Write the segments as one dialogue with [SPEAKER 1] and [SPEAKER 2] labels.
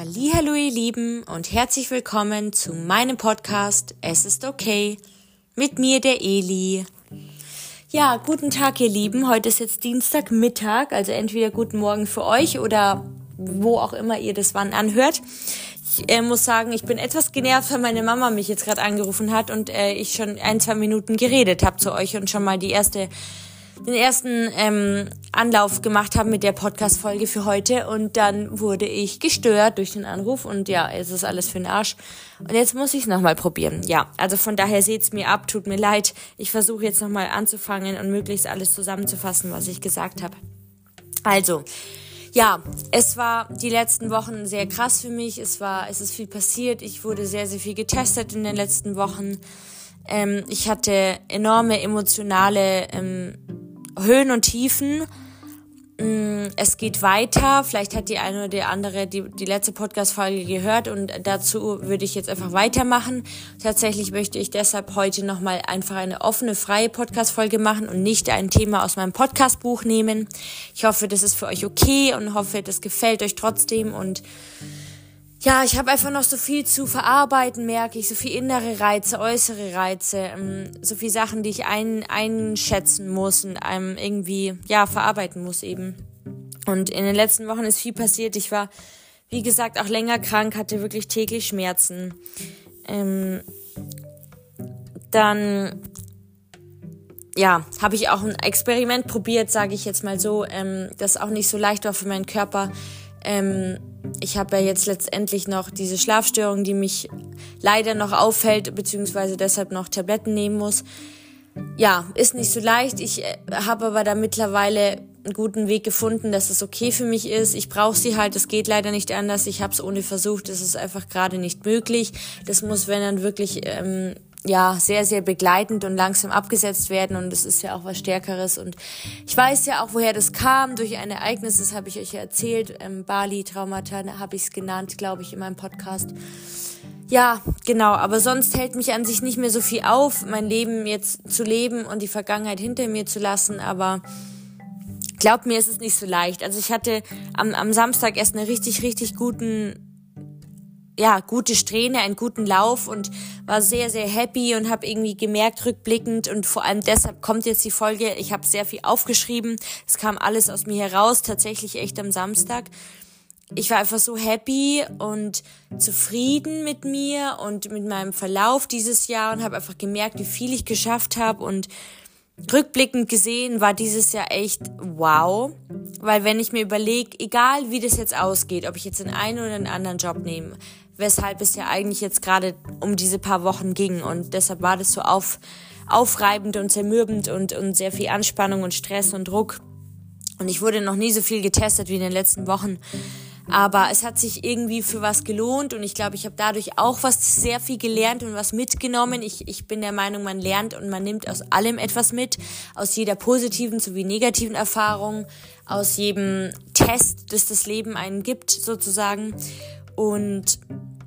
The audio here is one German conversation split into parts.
[SPEAKER 1] Hallo ihr Lieben und herzlich willkommen zu meinem Podcast Es ist okay mit mir der Eli. Ja, guten Tag ihr Lieben. Heute ist jetzt Dienstagmittag, also entweder guten Morgen für euch oder wo auch immer ihr das wann anhört. Ich äh, muss sagen, ich bin etwas genervt, weil meine Mama mich jetzt gerade angerufen hat und äh, ich schon ein, zwei Minuten geredet habe zu euch und schon mal die erste den ersten ähm, Anlauf gemacht habe mit der Podcast-Folge für heute und dann wurde ich gestört durch den Anruf und ja, es ist alles für den Arsch. Und jetzt muss ich es nochmal probieren. Ja, also von daher seht's mir ab, tut mir leid. Ich versuche jetzt nochmal anzufangen und möglichst alles zusammenzufassen, was ich gesagt habe. Also, ja, es war die letzten Wochen sehr krass für mich. Es war, es ist viel passiert. Ich wurde sehr, sehr viel getestet in den letzten Wochen. Ähm, ich hatte enorme emotionale ähm, Höhen und Tiefen. Mm, es geht weiter. Vielleicht hat die eine oder die andere die, die letzte Podcast-Folge gehört und dazu würde ich jetzt einfach weitermachen. Tatsächlich möchte ich deshalb heute nochmal einfach eine offene, freie Podcast-Folge machen und nicht ein Thema aus meinem Podcast-Buch nehmen. Ich hoffe, das ist für euch okay und hoffe, das gefällt euch trotzdem und ja, ich habe einfach noch so viel zu verarbeiten, merke ich. So viel innere Reize, äußere Reize, ähm, so viel Sachen, die ich ein, einschätzen muss und einem irgendwie, ja, verarbeiten muss eben. Und in den letzten Wochen ist viel passiert. Ich war, wie gesagt, auch länger krank, hatte wirklich täglich Schmerzen. Ähm, dann, ja, habe ich auch ein Experiment probiert, sage ich jetzt mal so, ähm, das auch nicht so leicht war für meinen Körper. Ähm, ich habe ja jetzt letztendlich noch diese Schlafstörung, die mich leider noch auffällt, beziehungsweise deshalb noch Tabletten nehmen muss. Ja, ist nicht so leicht. Ich äh, habe aber da mittlerweile einen guten Weg gefunden, dass es okay für mich ist. Ich brauche sie halt, es geht leider nicht anders. Ich habe es ohne versucht, es ist einfach gerade nicht möglich. Das muss, wenn dann wirklich ähm, ja sehr, sehr begleitend und langsam abgesetzt werden und es ist ja auch was Stärkeres. Und ich weiß ja auch, woher das kam, durch ein Ereignis, das habe ich euch ja erzählt, ähm, Bali-Traumata habe ich es genannt, glaube ich, in meinem Podcast. Ja, genau, aber sonst hält mich an sich nicht mehr so viel auf, mein Leben jetzt zu leben und die Vergangenheit hinter mir zu lassen, aber glaubt mir, ist es nicht so leicht. Also ich hatte am, am Samstag erst eine richtig, richtig guten ja, gute Strähne, einen guten Lauf und war sehr, sehr happy und habe irgendwie gemerkt, rückblickend und vor allem deshalb kommt jetzt die Folge. Ich habe sehr viel aufgeschrieben. Es kam alles aus mir heraus, tatsächlich echt am Samstag. Ich war einfach so happy und zufrieden mit mir und mit meinem Verlauf dieses Jahr und habe einfach gemerkt, wie viel ich geschafft habe und rückblickend gesehen war dieses Jahr echt wow, weil wenn ich mir überlege, egal wie das jetzt ausgeht, ob ich jetzt den einen oder den anderen Job nehme, weshalb es ja eigentlich jetzt gerade um diese paar Wochen ging. Und deshalb war das so auf, aufreibend und zermürbend und, und sehr viel Anspannung und Stress und Druck. Und ich wurde noch nie so viel getestet wie in den letzten Wochen. Aber es hat sich irgendwie für was gelohnt und ich glaube, ich habe dadurch auch was sehr viel gelernt und was mitgenommen. Ich, ich bin der Meinung, man lernt und man nimmt aus allem etwas mit, aus jeder positiven sowie negativen Erfahrung, aus jedem Test, das das Leben einen gibt, sozusagen. Und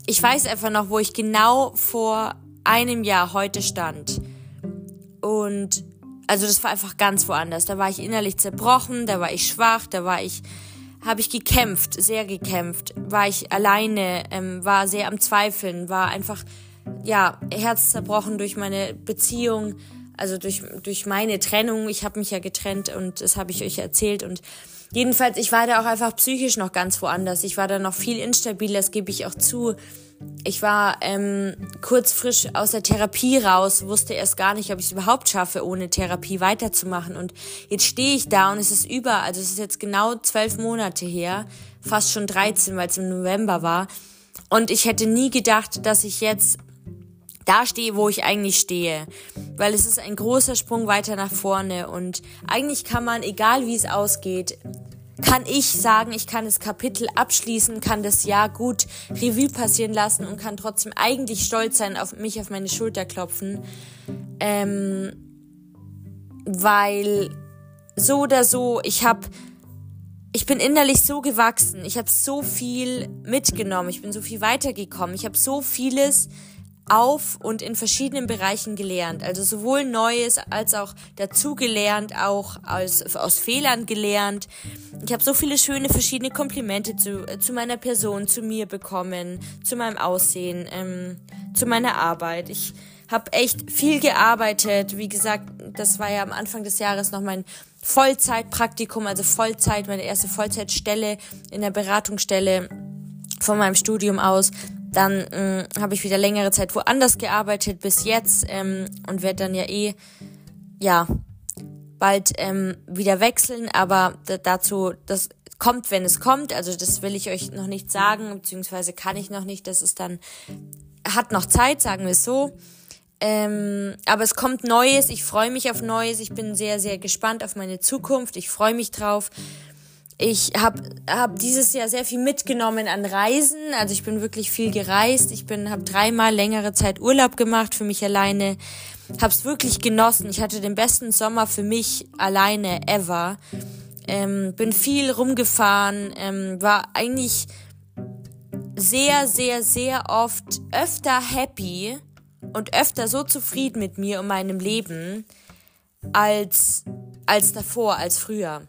[SPEAKER 1] ich weiß einfach noch, wo ich genau vor einem Jahr heute stand. Und also das war einfach ganz woanders. Da war ich innerlich zerbrochen, da war ich schwach, da war ich, habe ich gekämpft, sehr gekämpft, war ich alleine, ähm, war sehr am Zweifeln, war einfach, ja, Herz zerbrochen durch meine Beziehung, also durch, durch meine Trennung. Ich habe mich ja getrennt und das habe ich euch erzählt und Jedenfalls, ich war da auch einfach psychisch noch ganz woanders. Ich war da noch viel instabiler, das gebe ich auch zu. Ich war ähm, kurz frisch aus der Therapie raus, wusste erst gar nicht, ob ich es überhaupt schaffe, ohne Therapie weiterzumachen. Und jetzt stehe ich da und es ist über, also es ist jetzt genau zwölf Monate her, fast schon 13, weil es im November war. Und ich hätte nie gedacht, dass ich jetzt da stehe, wo ich eigentlich stehe. Weil es ist ein großer Sprung weiter nach vorne und eigentlich kann man, egal wie es ausgeht, kann ich sagen, ich kann das Kapitel abschließen, kann das Jahr gut Revue passieren lassen und kann trotzdem eigentlich stolz sein, auf mich auf meine Schulter klopfen. Ähm, weil so oder so, ich habe ich bin innerlich so gewachsen, ich habe so viel mitgenommen, ich bin so viel weitergekommen, ich habe so vieles auf und in verschiedenen Bereichen gelernt. Also sowohl Neues als auch dazugelernt, auch aus, aus Fehlern gelernt. Ich habe so viele schöne verschiedene Komplimente zu, zu meiner Person, zu mir bekommen, zu meinem Aussehen, ähm, zu meiner Arbeit. Ich habe echt viel gearbeitet. Wie gesagt, das war ja am Anfang des Jahres noch mein Vollzeitpraktikum, also Vollzeit, meine erste Vollzeitstelle in der Beratungsstelle von meinem Studium aus. Dann äh, habe ich wieder längere Zeit woanders gearbeitet bis jetzt ähm, und werde dann ja eh, ja, bald ähm, wieder wechseln. Aber dazu, das kommt, wenn es kommt. Also das will ich euch noch nicht sagen, beziehungsweise kann ich noch nicht. Das ist dann, hat noch Zeit, sagen wir es so. Ähm, aber es kommt Neues. Ich freue mich auf Neues. Ich bin sehr, sehr gespannt auf meine Zukunft. Ich freue mich drauf. Ich habe hab dieses Jahr sehr viel mitgenommen an Reisen. Also ich bin wirklich viel gereist. Ich bin habe dreimal längere Zeit Urlaub gemacht für mich alleine. Hab's wirklich genossen. Ich hatte den besten Sommer für mich alleine ever. Ähm, bin viel rumgefahren. Ähm, war eigentlich sehr, sehr, sehr oft öfter happy und öfter so zufrieden mit mir und meinem Leben als als davor, als früher.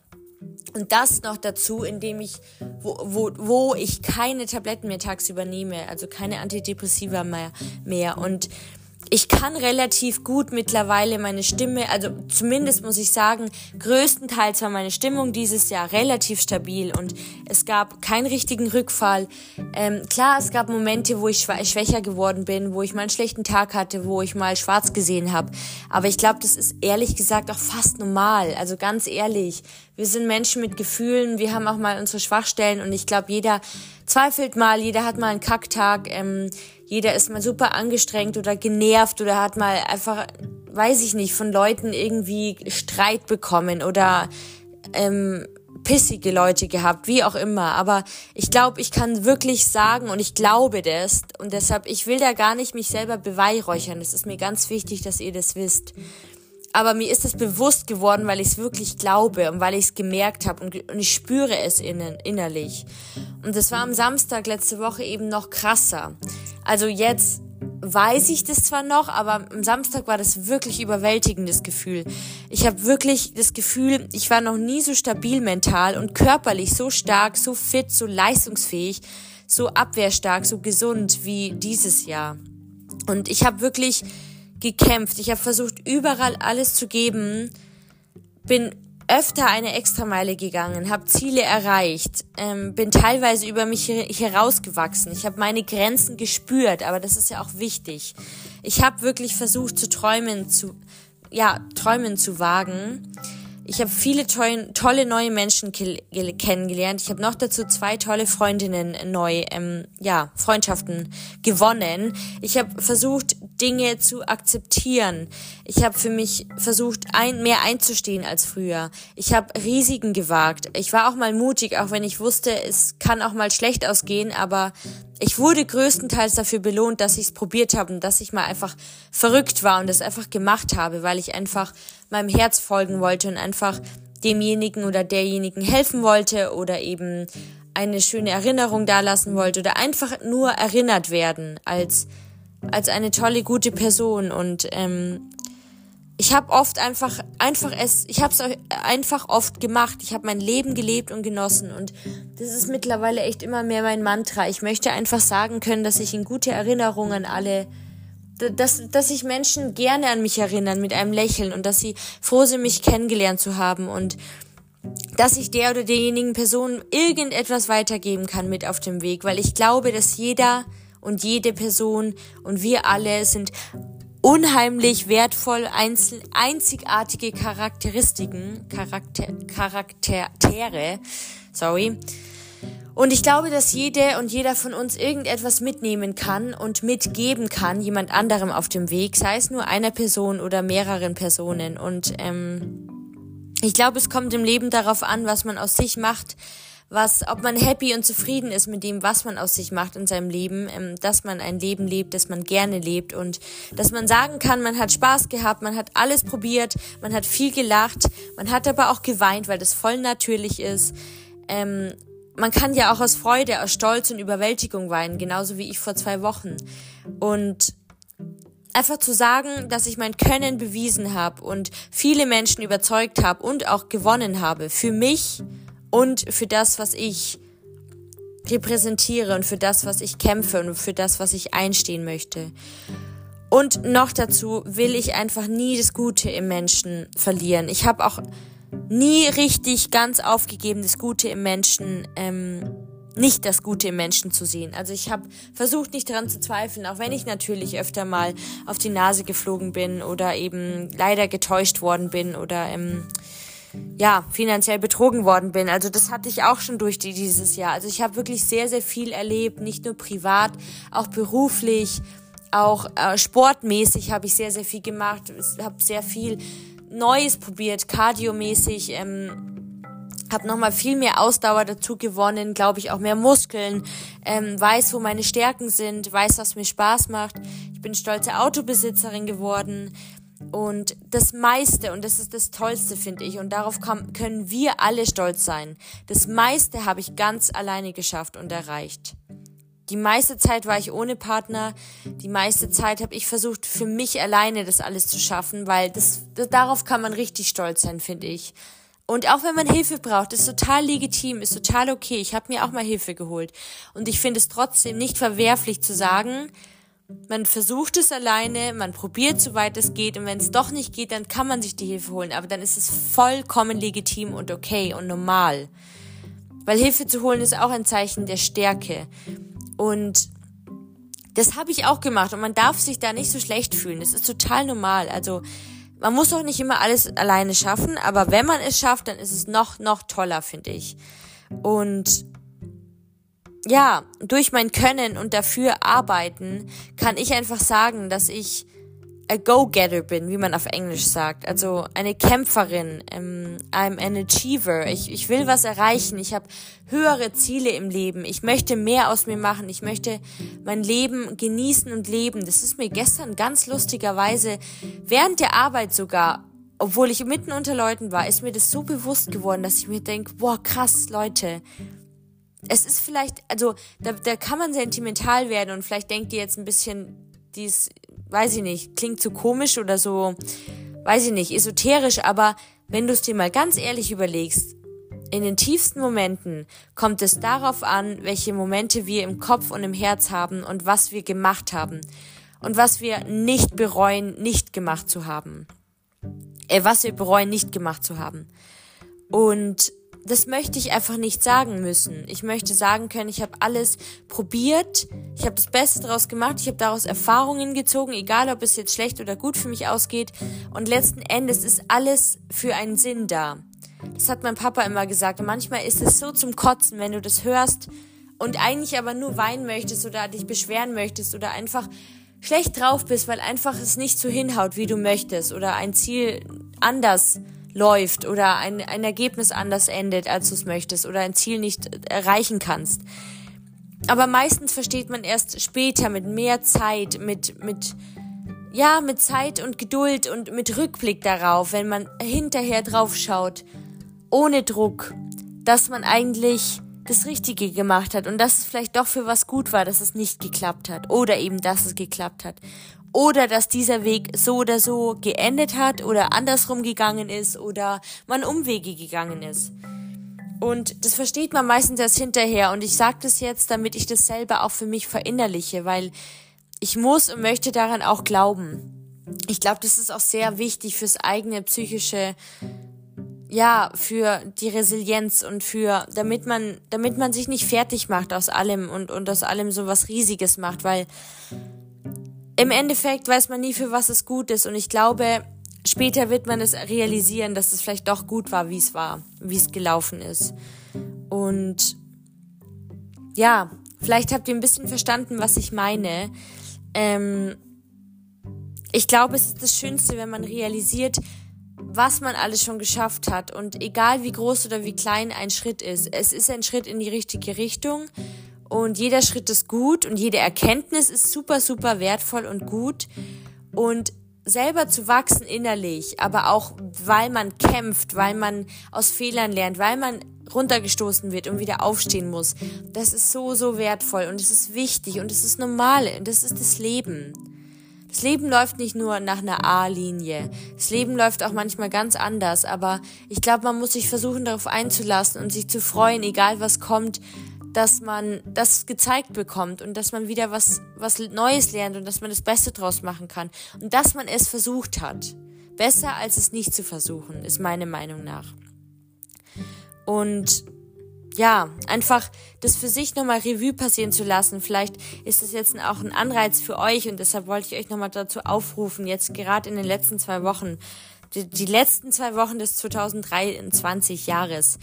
[SPEAKER 1] Und das noch dazu, indem ich, wo, wo, wo ich keine Tabletten mehr tagsüber nehme, also keine Antidepressiva mehr, mehr. Und ich kann relativ gut mittlerweile meine Stimme, also zumindest muss ich sagen, größtenteils war meine Stimmung dieses Jahr relativ stabil und es gab keinen richtigen Rückfall. Ähm, klar, es gab Momente, wo ich schwächer geworden bin, wo ich mal einen schlechten Tag hatte, wo ich mal schwarz gesehen habe. Aber ich glaube, das ist ehrlich gesagt auch fast normal. Also ganz ehrlich, wir sind Menschen mit Gefühlen, wir haben auch mal unsere Schwachstellen und ich glaube, jeder zweifelt mal, jeder hat mal einen Kacktag. Ähm, jeder ist mal super angestrengt oder genervt oder hat mal einfach, weiß ich nicht, von Leuten irgendwie Streit bekommen oder ähm, pissige Leute gehabt, wie auch immer. Aber ich glaube, ich kann wirklich sagen und ich glaube das und deshalb, ich will da gar nicht mich selber beweihräuchern. Es ist mir ganz wichtig, dass ihr das wisst aber mir ist es bewusst geworden, weil ich es wirklich glaube und weil ich es gemerkt habe und, und, ich spüre es innen, innerlich. Und das war am Samstag letzte Woche eben noch krasser. Also jetzt weiß ich das zwar noch, aber am Samstag war das wirklich überwältigendes Gefühl. Ich habe wirklich das Gefühl, ich war noch nie so stabil mental und körperlich so stark, so fit, so leistungsfähig, so abwehrstark, so gesund wie dieses Jahr. Und ich habe wirklich gekämpft. Ich habe versucht, überall alles zu geben. Bin öfter eine Extrameile gegangen, habe Ziele erreicht, ähm, bin teilweise über mich herausgewachsen. Ich habe meine Grenzen gespürt, aber das ist ja auch wichtig. Ich habe wirklich versucht zu träumen, zu ja träumen zu wagen. Ich habe viele tolle, neue Menschen kennengelernt. Ich habe noch dazu zwei tolle Freundinnen neu, ähm, ja, Freundschaften gewonnen. Ich habe versucht, Dinge zu akzeptieren. Ich habe für mich versucht, ein, mehr einzustehen als früher. Ich habe Risiken gewagt. Ich war auch mal mutig, auch wenn ich wusste, es kann auch mal schlecht ausgehen, aber ich wurde größtenteils dafür belohnt, dass ich es probiert habe und dass ich mal einfach verrückt war und es einfach gemacht habe, weil ich einfach meinem Herz folgen wollte und einfach demjenigen oder derjenigen helfen wollte oder eben eine schöne Erinnerung dalassen wollte oder einfach nur erinnert werden als als eine tolle gute Person und ähm, ich habe oft einfach einfach es ich habe es einfach oft gemacht. Ich habe mein Leben gelebt und genossen. Und das ist mittlerweile echt immer mehr mein Mantra. Ich möchte einfach sagen können dass ich in gute Erinnerungen alle dass, dass sich Menschen gerne an mich erinnern mit einem Lächeln und dass sie froh sind, mich kennengelernt zu haben und dass ich der oder derjenigen Person irgendetwas weitergeben kann mit auf dem Weg, weil ich glaube, dass jeder und jede Person und wir alle sind unheimlich wertvoll, einzel einzigartige Charakteristiken, Charakter Charaktere, sorry, und ich glaube, dass jede und jeder von uns irgendetwas mitnehmen kann und mitgeben kann, jemand anderem auf dem Weg, sei es nur einer Person oder mehreren Personen. Und ähm, ich glaube, es kommt im Leben darauf an, was man aus sich macht, was, ob man happy und zufrieden ist mit dem, was man aus sich macht in seinem Leben, ähm, dass man ein Leben lebt, das man gerne lebt und dass man sagen kann, man hat Spaß gehabt, man hat alles probiert, man hat viel gelacht, man hat aber auch geweint, weil das voll natürlich ist. Ähm, man kann ja auch aus Freude, aus Stolz und Überwältigung weinen, genauso wie ich vor zwei Wochen. Und einfach zu sagen, dass ich mein Können bewiesen habe und viele Menschen überzeugt habe und auch gewonnen habe für mich und für das, was ich repräsentiere und für das, was ich kämpfe und für das, was ich einstehen möchte. Und noch dazu will ich einfach nie das Gute im Menschen verlieren. Ich habe auch nie richtig ganz aufgegeben, das Gute im Menschen ähm, nicht das Gute im Menschen zu sehen. Also ich habe versucht, nicht daran zu zweifeln, auch wenn ich natürlich öfter mal auf die Nase geflogen bin oder eben leider getäuscht worden bin oder ähm, ja finanziell betrogen worden bin. Also das hatte ich auch schon durch die, dieses Jahr. Also ich habe wirklich sehr sehr viel erlebt, nicht nur privat, auch beruflich, auch äh, sportmäßig habe ich sehr sehr viel gemacht. Habe sehr viel Neues probiert, kardiomäßig. Ähm, habe nochmal viel mehr Ausdauer dazu gewonnen, glaube ich, auch mehr Muskeln, ähm, weiß, wo meine Stärken sind, weiß, was mir Spaß macht. Ich bin stolze Autobesitzerin geworden. Und das meiste, und das ist das Tollste, finde ich, und darauf kann, können wir alle stolz sein. Das meiste habe ich ganz alleine geschafft und erreicht. Die meiste Zeit war ich ohne Partner. Die meiste Zeit habe ich versucht, für mich alleine das alles zu schaffen, weil das, das darauf kann man richtig stolz sein, finde ich. Und auch wenn man Hilfe braucht, ist total legitim, ist total okay. Ich habe mir auch mal Hilfe geholt. Und ich finde es trotzdem nicht verwerflich zu sagen, man versucht es alleine, man probiert, soweit es geht. Und wenn es doch nicht geht, dann kann man sich die Hilfe holen. Aber dann ist es vollkommen legitim und okay und normal. Weil Hilfe zu holen ist auch ein Zeichen der Stärke. Und das habe ich auch gemacht. Und man darf sich da nicht so schlecht fühlen. Das ist total normal. Also man muss auch nicht immer alles alleine schaffen, aber wenn man es schafft, dann ist es noch, noch toller, finde ich. Und ja, durch mein Können und dafür arbeiten kann ich einfach sagen, dass ich a Go-Getter bin, wie man auf Englisch sagt. Also eine Kämpferin. Ähm, I'm an Achiever. Ich, ich will was erreichen. Ich habe höhere Ziele im Leben. Ich möchte mehr aus mir machen. Ich möchte mein Leben genießen und leben. Das ist mir gestern ganz lustigerweise während der Arbeit sogar, obwohl ich mitten unter Leuten war, ist mir das so bewusst geworden, dass ich mir denke, boah, krass, Leute. Es ist vielleicht, also da, da kann man sentimental werden und vielleicht denkt ihr jetzt ein bisschen, dies weiß ich nicht, klingt zu komisch oder so, weiß ich nicht, esoterisch, aber wenn du es dir mal ganz ehrlich überlegst, in den tiefsten Momenten kommt es darauf an, welche Momente wir im Kopf und im Herz haben und was wir gemacht haben und was wir nicht bereuen, nicht gemacht zu haben. Äh, was wir bereuen, nicht gemacht zu haben. Und das möchte ich einfach nicht sagen müssen. Ich möchte sagen können, ich habe alles probiert, ich habe das Beste daraus gemacht, ich habe daraus Erfahrungen gezogen, egal ob es jetzt schlecht oder gut für mich ausgeht. Und letzten Endes ist alles für einen Sinn da. Das hat mein Papa immer gesagt. Und manchmal ist es so zum Kotzen, wenn du das hörst und eigentlich aber nur weinen möchtest oder dich beschweren möchtest oder einfach schlecht drauf bist, weil einfach es nicht so hinhaut, wie du möchtest oder ein Ziel anders läuft oder ein, ein Ergebnis anders endet, als du es möchtest oder ein Ziel nicht erreichen kannst. Aber meistens versteht man erst später mit mehr Zeit, mit, mit, ja, mit Zeit und Geduld und mit Rückblick darauf, wenn man hinterher drauf schaut, ohne Druck, dass man eigentlich das Richtige gemacht hat und dass es vielleicht doch für was gut war, dass es nicht geklappt hat oder eben, dass es geklappt hat oder dass dieser Weg so oder so geendet hat oder andersrum gegangen ist oder man Umwege gegangen ist. Und das versteht man meistens erst hinterher und ich sage das jetzt, damit ich das selber auch für mich verinnerliche, weil ich muss und möchte daran auch glauben. Ich glaube, das ist auch sehr wichtig fürs eigene psychische ja, für die Resilienz und für, damit man, damit man sich nicht fertig macht aus allem und, und aus allem so was Riesiges macht, weil im Endeffekt weiß man nie, für was es gut ist. Und ich glaube, später wird man es realisieren, dass es vielleicht doch gut war, wie es war, wie es gelaufen ist. Und ja, vielleicht habt ihr ein bisschen verstanden, was ich meine. Ähm, ich glaube, es ist das Schönste, wenn man realisiert, was man alles schon geschafft hat. Und egal wie groß oder wie klein ein Schritt ist, es ist ein Schritt in die richtige Richtung. Und jeder Schritt ist gut und jede Erkenntnis ist super, super wertvoll und gut. Und selber zu wachsen innerlich, aber auch weil man kämpft, weil man aus Fehlern lernt, weil man runtergestoßen wird und wieder aufstehen muss. Das ist so, so wertvoll und es ist wichtig und es ist normal und das ist das Leben. Das Leben läuft nicht nur nach einer A-Linie. Das Leben läuft auch manchmal ganz anders, aber ich glaube, man muss sich versuchen, darauf einzulassen und sich zu freuen, egal was kommt, dass man das gezeigt bekommt und dass man wieder was, was Neues lernt und dass man das Beste draus machen kann und dass man es versucht hat. Besser als es nicht zu versuchen, ist meine Meinung nach. Und ja, einfach das für sich nochmal Revue passieren zu lassen. Vielleicht ist es jetzt auch ein Anreiz für euch und deshalb wollte ich euch nochmal dazu aufrufen, jetzt gerade in den letzten zwei Wochen, die, die letzten zwei Wochen des 2023 Jahres,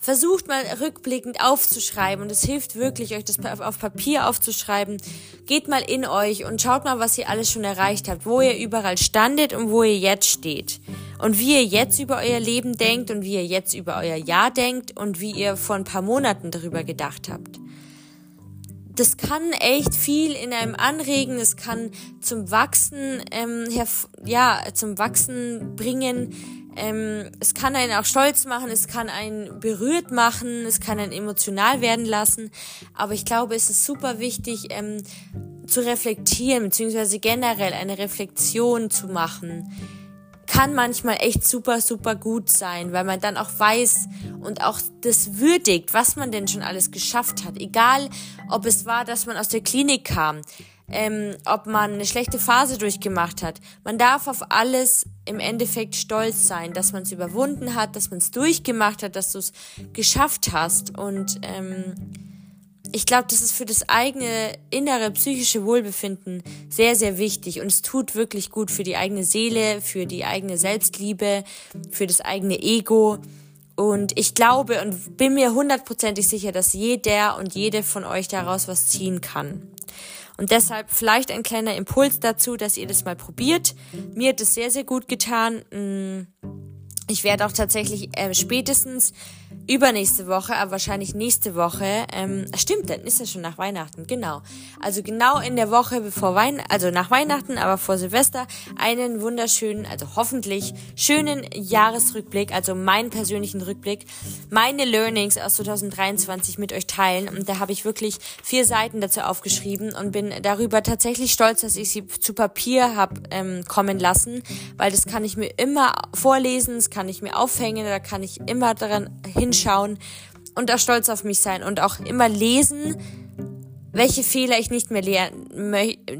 [SPEAKER 1] Versucht mal rückblickend aufzuschreiben und es hilft wirklich, euch das auf Papier aufzuschreiben. Geht mal in euch und schaut mal, was ihr alles schon erreicht habt, wo ihr überall standet und wo ihr jetzt steht. Und wie ihr jetzt über euer Leben denkt und wie ihr jetzt über euer Jahr denkt und wie ihr vor ein paar Monaten darüber gedacht habt. Das kann echt viel in einem anregen, es kann zum Wachsen, ähm, ja, zum Wachsen bringen, ähm, es kann einen auch stolz machen, es kann einen berührt machen, es kann einen emotional werden lassen. Aber ich glaube, es ist super wichtig, ähm, zu reflektieren, beziehungsweise generell eine Reflexion zu machen. Kann manchmal echt super, super gut sein, weil man dann auch weiß und auch das würdigt, was man denn schon alles geschafft hat. Egal, ob es war, dass man aus der Klinik kam, ähm, ob man eine schlechte Phase durchgemacht hat. Man darf auf alles im Endeffekt stolz sein, dass man es überwunden hat, dass man es durchgemacht hat, dass du es geschafft hast. Und ähm, ich glaube, das ist für das eigene innere psychische Wohlbefinden sehr, sehr wichtig. Und es tut wirklich gut für die eigene Seele, für die eigene Selbstliebe, für das eigene Ego. Und ich glaube und bin mir hundertprozentig sicher, dass jeder und jede von euch daraus was ziehen kann. Und deshalb vielleicht ein kleiner Impuls dazu, dass ihr das mal probiert. Mir hat es sehr, sehr gut getan. Mm, ich werde auch tatsächlich äh, spätestens übernächste Woche, aber wahrscheinlich nächste Woche. Ähm, stimmt, dann ist es schon nach Weihnachten, genau. Also genau in der Woche bevor Weihnachten, also nach Weihnachten, aber vor Silvester, einen wunderschönen, also hoffentlich schönen Jahresrückblick, also meinen persönlichen Rückblick, meine Learnings aus 2023 mit euch teilen. Und da habe ich wirklich vier Seiten dazu aufgeschrieben und bin darüber tatsächlich stolz, dass ich sie zu Papier habe ähm, kommen lassen, weil das kann ich mir immer vorlesen, das kann ich mir aufhängen, da kann ich immer daran hinschauen und auch stolz auf mich sein und auch immer lesen, welche Fehler ich nicht mehr lernen,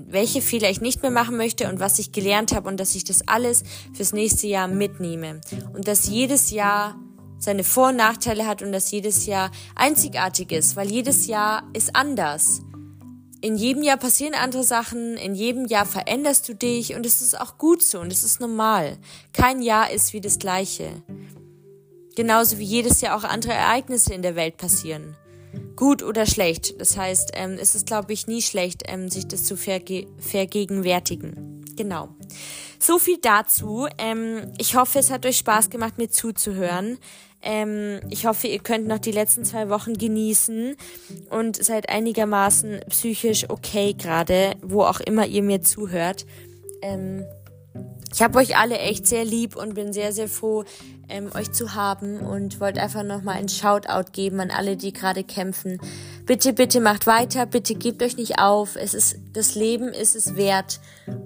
[SPEAKER 1] welche Fehler ich nicht mehr machen möchte und was ich gelernt habe und dass ich das alles fürs nächste Jahr mitnehme und dass jedes Jahr seine Vor- und Nachteile hat und dass jedes Jahr einzigartig ist, weil jedes Jahr ist anders. In jedem Jahr passieren andere Sachen, in jedem Jahr veränderst du dich und es ist auch gut so und es ist normal. Kein Jahr ist wie das gleiche. Genauso wie jedes Jahr auch andere Ereignisse in der Welt passieren. Gut oder schlecht. Das heißt, ähm, es ist, glaube ich, nie schlecht, ähm, sich das zu verge vergegenwärtigen. Genau. So viel dazu. Ähm, ich hoffe, es hat euch Spaß gemacht, mir zuzuhören. Ähm, ich hoffe, ihr könnt noch die letzten zwei Wochen genießen und seid einigermaßen psychisch okay gerade, wo auch immer ihr mir zuhört. Ähm, ich habe euch alle echt sehr lieb und bin sehr, sehr froh, ähm, euch zu haben und wollte einfach nochmal ein Shoutout geben an alle, die gerade kämpfen. Bitte, bitte macht weiter, bitte gebt euch nicht auf. Es ist, das Leben ist es wert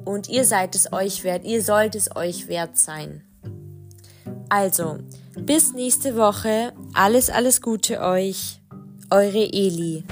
[SPEAKER 1] und ihr seid es euch wert. Ihr sollt es euch wert sein. Also, bis nächste Woche. Alles, alles Gute euch. Eure Eli.